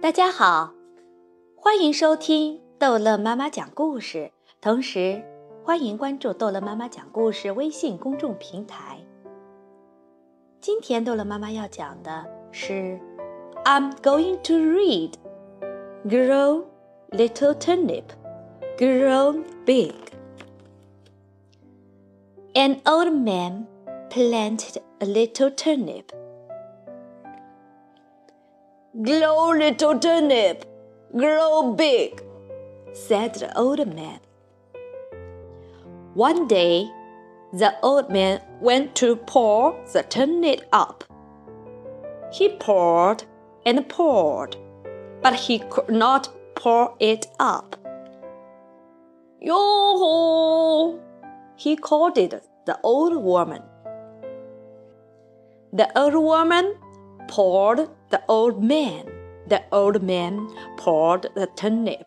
大家好，欢迎收听逗乐妈妈讲故事，同时欢迎关注逗乐妈妈讲故事微信公众平台。今天逗乐妈妈要讲的是，I'm going to read Grow Little Turnip, Grow Big. An old man planted a little turnip. Grow, little turnip, grow big, said the old man. One day, the old man went to pour the turnip up. He poured and poured, but he could not pour it up. Yo-ho! He called it the old woman. The old woman poured the old man. The old man poured the turnip.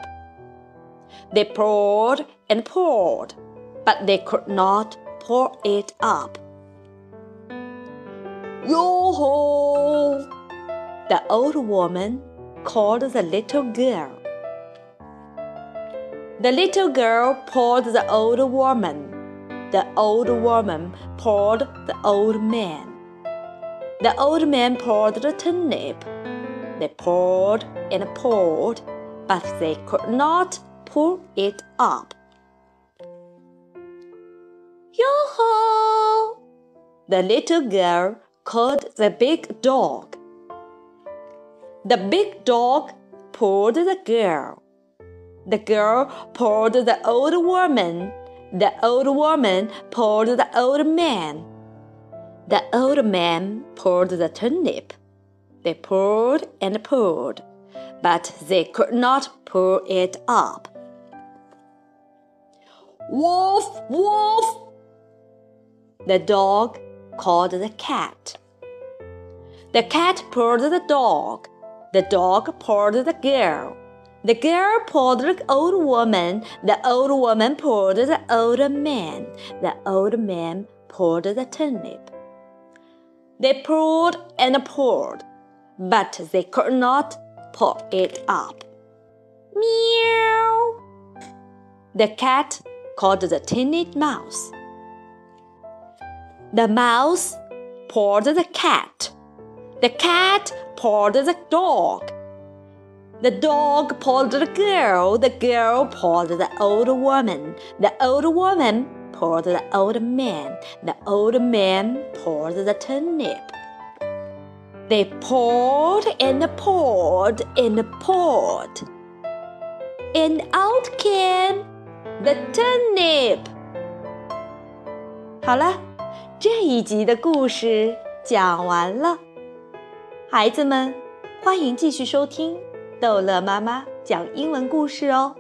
They poured and poured, but they could not pour it up. Yo-ho! The old woman called the little girl. The little girl poured the old woman. The old woman poured the old man. The old man poured the turnip. They poured and poured, but they could not pull it up. Yo-ho! The little girl called the big dog. The big dog pulled the girl. The girl pulled the old woman. The old woman pulled the old man. The old man pulled the turnip. They pulled and pulled, but they could not pull it up. Wolf, wolf! The dog called the cat. The cat pulled the dog. The dog pulled the girl. The girl pulled the old woman. The old woman pulled the old man. The old man pulled the turnip. They pulled and pulled, but they could not pull it up. Meow! The cat called the tiny mouse. The mouse pulled the cat. The cat pulled the dog. The dog pulled the girl. The girl pulled the old woman. The old woman poured the old man. The old man poured the turnip. They poured and poured and poured. And out came the turnip. 好了，这一集的故事讲完了。孩子们，欢迎继续收听 逗乐妈妈讲英文故事哦。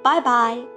拜拜。